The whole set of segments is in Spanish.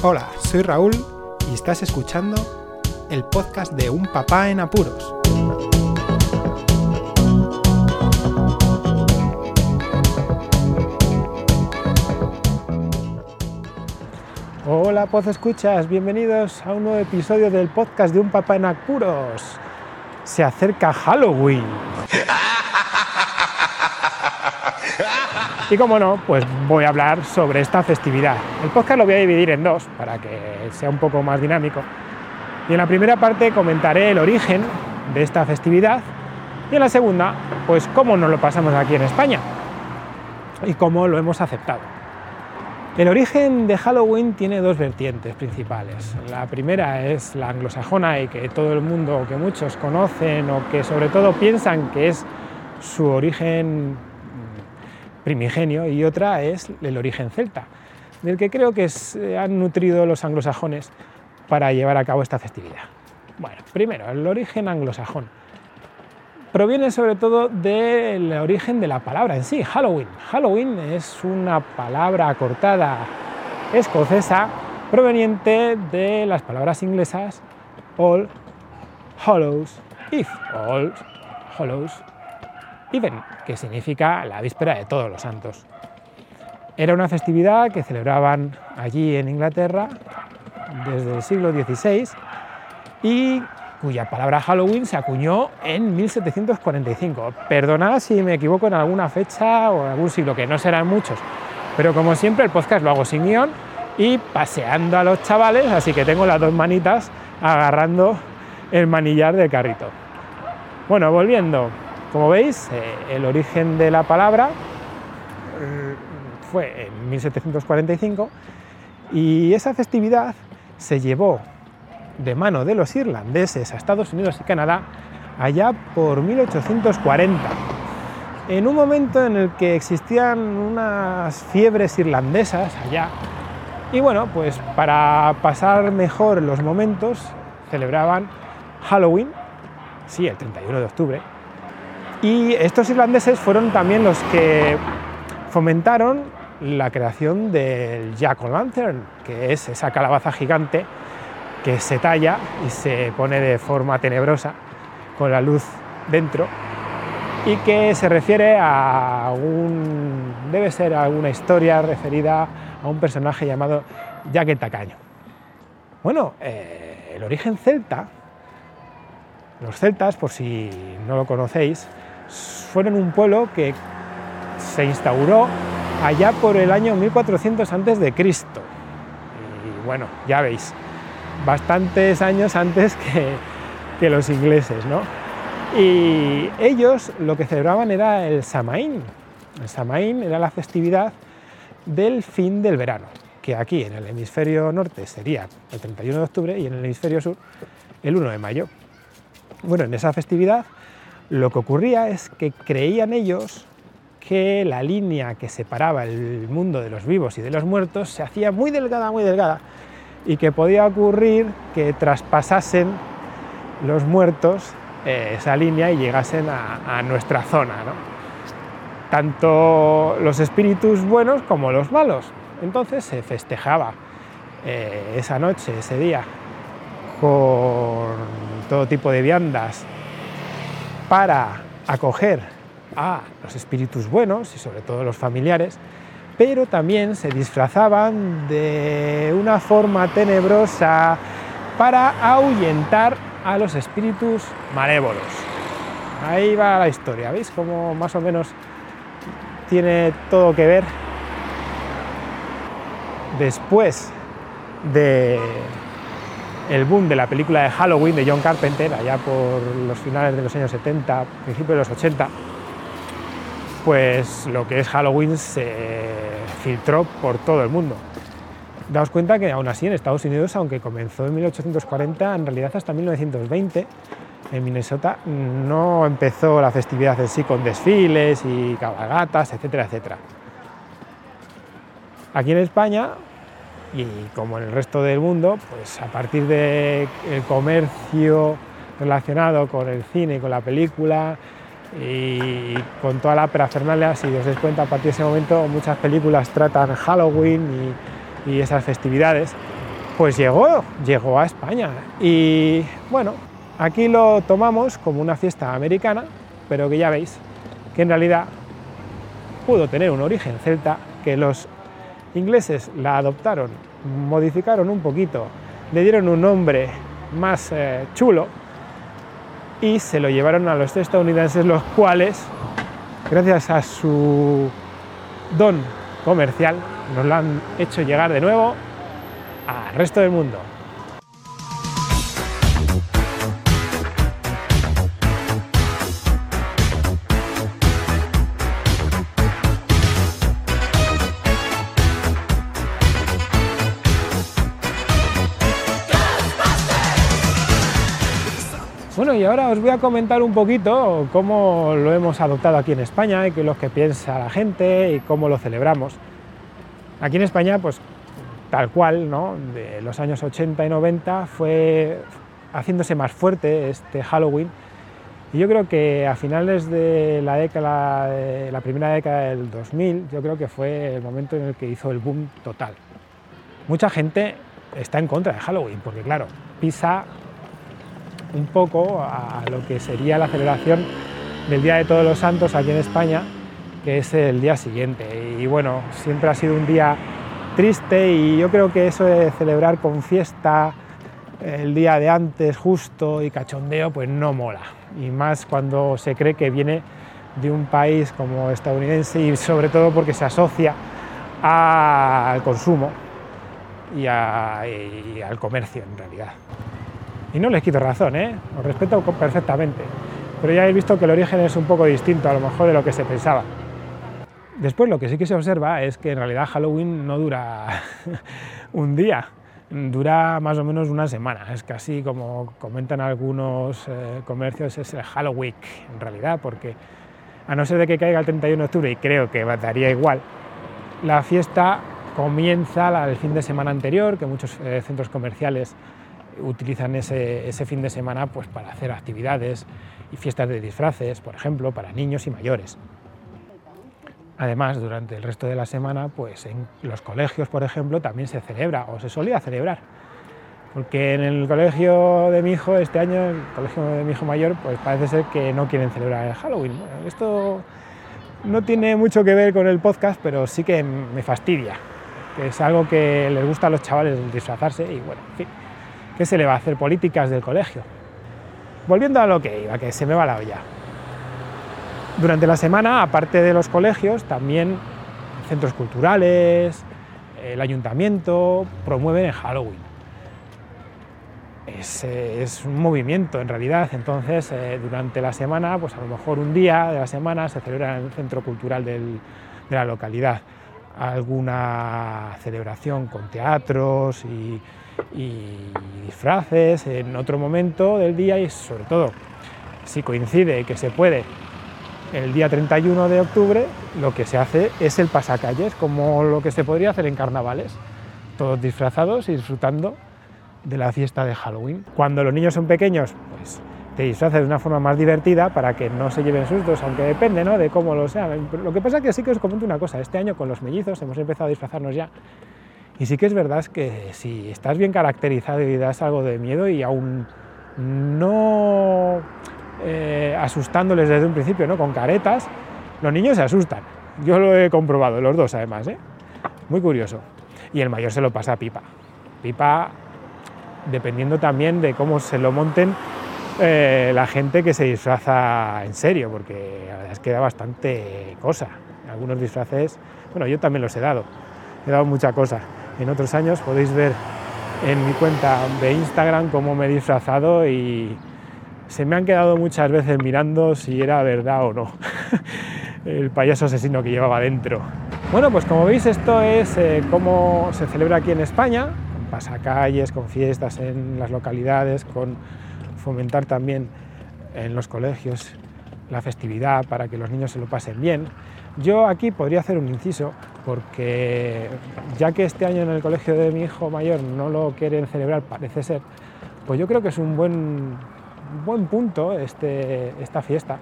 Hola, soy Raúl y estás escuchando el podcast de Un Papá en Apuros. Hola, Poz Escuchas, bienvenidos a un nuevo episodio del podcast de Un Papá en Apuros. Se acerca Halloween. Y como no, pues voy a hablar sobre esta festividad. El podcast lo voy a dividir en dos para que sea un poco más dinámico. Y en la primera parte comentaré el origen de esta festividad y en la segunda, pues cómo nos lo pasamos aquí en España y cómo lo hemos aceptado. El origen de Halloween tiene dos vertientes principales. La primera es la anglosajona y que todo el mundo, que muchos conocen o que sobre todo piensan que es su origen primigenio y otra es el origen celta, del que creo que se han nutrido los anglosajones para llevar a cabo esta festividad. Bueno, primero, el origen anglosajón. Proviene sobre todo del origen de la palabra en sí, Halloween. Halloween es una palabra acortada escocesa proveniente de las palabras inglesas All Hallows Eve, All Hallows Even, que significa la víspera de todos los santos. Era una festividad que celebraban allí en Inglaterra desde el siglo XVI y cuya palabra Halloween se acuñó en 1745. Perdonad si me equivoco en alguna fecha o en algún siglo, que no serán muchos, pero como siempre el podcast lo hago sin guion y paseando a los chavales, así que tengo las dos manitas agarrando el manillar del carrito. Bueno, volviendo, como veis, eh, el origen de la palabra eh, fue en 1745 y esa festividad se llevó de mano de los irlandeses a Estados Unidos y Canadá allá por 1840, en un momento en el que existían unas fiebres irlandesas allá. Y bueno, pues para pasar mejor los momentos celebraban Halloween, sí, el 31 de octubre, y estos irlandeses fueron también los que fomentaron la creación del Jack o' Lantern, que es esa calabaza gigante que se talla y se pone de forma tenebrosa con la luz dentro y que se refiere a algún, debe ser alguna historia referida a un personaje llamado Jack el Tacaño. Bueno, eh, el origen celta, los celtas, por si no lo conocéis, fueron un pueblo que se instauró allá por el año 1400 antes de Cristo. Y bueno, ya veis, bastantes años antes que, que los ingleses, ¿no? Y ellos lo que celebraban era el Samaín. El Samaín era la festividad del fin del verano, que aquí en el hemisferio norte sería el 31 de octubre y en el hemisferio sur el 1 de mayo. Bueno, en esa festividad lo que ocurría es que creían ellos que la línea que separaba el mundo de los vivos y de los muertos se hacía muy delgada, muy delgada, y que podía ocurrir que traspasasen los muertos eh, esa línea y llegasen a, nuestra zona, tanto los espíritus buenos como los malos. Entonces se festejaba eh, esa noche, ese día, con todo tipo de viandas para acoger a los espíritus buenos y sobre todo los familiares, pero también se disfrazaban de una forma tenebrosa para ahuyentar a los espíritus malévolos. Ahí va la historia, ¿veis cómo más o menos tiene todo que ver? Después de el boom de la película de Halloween de John Carpenter, allá por los finales de los años 70, principios de los 80, pues lo que es Halloween se filtró por todo el mundo. Daos cuenta que aún así en Estados Unidos, aunque comenzó en 1840, en realidad hasta 1920, en Minnesota no empezó la festividad en sí con desfiles y cabalgatas, etcétera, etcétera. Aquí en España y como en el resto del mundo, pues a partir del comercio relacionado con el cine con la película y con toda la parafernalia, si os dais cuenta, a partir de ese momento muchas películas tratan Halloween y, y esas festividades. pues llegó, llegó a España. Y bueno, aquí lo tomamos como una fiesta americana, pero que ya veis que en realidad pudo tener un origen celta, que los ingleses la adoptaron, modificaron un poquito, le dieron un nombre más eh, chulo y se lo llevaron a los estadounidenses, los cuales, gracias a su don comercial, nos lo han hecho llegar de nuevo al resto del mundo. Y ahora os voy a comentar un poquito cómo lo hemos adoptado aquí en España y qué es lo que piensa la gente y cómo lo celebramos. Aquí en España, pues tal cual, ¿no? de los años 80 y 90 fue haciéndose más fuerte este Halloween y yo creo que a finales de la década, de la primera década del 2000, yo creo que fue el momento en el que hizo el boom total. Mucha gente está en contra de Halloween, porque claro, pisa un poco a lo que sería la celebración del Día de Todos los Santos aquí en España, que es el día siguiente. Y bueno, siempre ha sido un día triste y yo creo que eso de celebrar con fiesta el día de antes justo y cachondeo, pues no mola. Y más cuando se cree que viene de un país como estadounidense y sobre todo porque se asocia al consumo y, y al comercio en realidad. Y no les quito razón, ¿eh? os respeto perfectamente, pero ya he visto que el origen es un poco distinto a lo mejor de lo que se pensaba. Después lo que sí que se observa es que en realidad Halloween no dura un día, dura más o menos una semana. Es casi como comentan algunos eh, comercios, es el Halloween en realidad, porque a no ser de que caiga el 31 de octubre, y creo que daría igual, la fiesta comienza el fin de semana anterior, que muchos eh, centros comerciales utilizan ese, fin de semana pues, para hacer actividades y fiestas de disfraces, por ejemplo, para niños y mayores. Además, durante el resto de la semana, pues en los colegios, por ejemplo, también se celebra o se solía celebrar. Porque en el colegio de mi hijo, este año, el colegio de mi hijo mayor, pues parece ser que no quieren celebrar el Halloween. esto no tiene mucho que ver con el podcast, pero sí que me fastidia. Que es algo que les gusta a los chavales disfrazarse y bueno, en fin. ¿Qué se le va a hacer? Políticas del colegio. Volviendo a lo que iba, que se me va la olla. Durante la semana, aparte de los colegios, también centros culturales, el ayuntamiento promueven el Halloween. Es, eh, un movimiento en realidad, entonces eh, durante la semana, pues a lo mejor un día de la semana se celebra en el centro cultural de la localidad alguna celebración con teatros y, y disfraces en otro momento del día y sobre todo si coincide que se puede el día 31 de octubre, lo que se hace es el pasacalles, como lo que se podría hacer en carnavales, todos disfrazados y disfrutando de la fiesta de Halloween. Cuando los niños son pequeños, pues te disfrazas de una forma más divertida para que no se lleven sustos, aunque depende ¿no? de cómo lo sean. Lo que pasa es que sí que os comento una cosa, este año con los mellizos hemos empezado a disfrazarnos ya y sí que es verdad que si estás bien caracterizado y das algo de miedo y aún no eh, asustándoles desde un principio, ¿no? con caretas, los niños se asustan. Yo lo he comprobado, los dos además, ¿eh? muy curioso. Y el mayor se lo pasa a pipa. Pipa, dependiendo también de cómo se lo monten eh, la gente que se disfraza en serio, porque la verdad es que da bastante cosa. Algunos disfraces, bueno, yo también los he dado, he dado mucha cosa en otros años. Podéis ver en mi cuenta de Instagram cómo me he disfrazado y se me han quedado muchas veces mirando si era verdad o no el payaso asesino que llevaba dentro. Bueno, pues como veis esto es eh, cómo se celebra aquí en España, con pasacalles, con fiestas en las localidades, con fomentar también en los colegios la festividad para que los niños se lo pasen bien. Yo aquí podría hacer un inciso porque ya que este año en el colegio de mi hijo mayor no lo quieren celebrar, parece ser, pues yo creo que es un buen, buen punto este, esta fiesta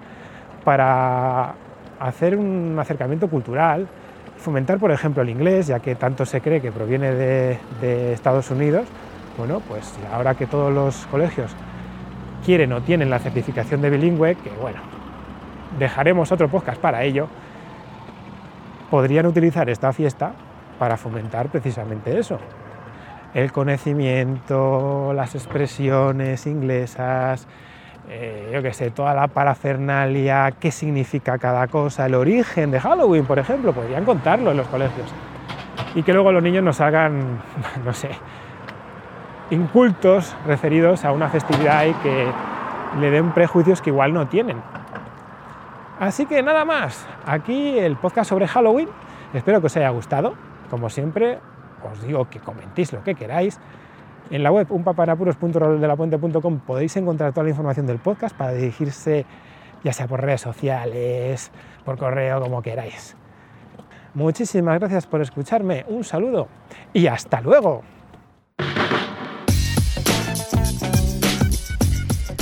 para hacer un acercamiento cultural, fomentar por ejemplo el inglés, ya que tanto se cree que proviene de, de Estados Unidos, Bueno, pues ahora que todos los colegios quieren o tienen la certificación de bilingüe, que bueno, dejaremos otro podcast para ello, podrían utilizar esta fiesta para fomentar precisamente eso. El conocimiento, las expresiones inglesas, eh, yo qué sé, toda la parafernalia, qué significa cada cosa, el origen de Halloween, por ejemplo, podrían contarlo en los colegios. Y que luego los niños nos hagan, no sé, incultos referidos a una festividad y que le den prejuicios que igual no tienen. Así que nada más, aquí el podcast sobre Halloween. Espero que os haya gustado. Como siempre, os digo que comentéis lo que queráis. En la web unpapanapuros.roldelapuente.com podéis encontrar toda la información del podcast para dirigirse ya sea por redes sociales, por correo, como queráis. Muchísimas gracias por escucharme, un saludo y hasta luego.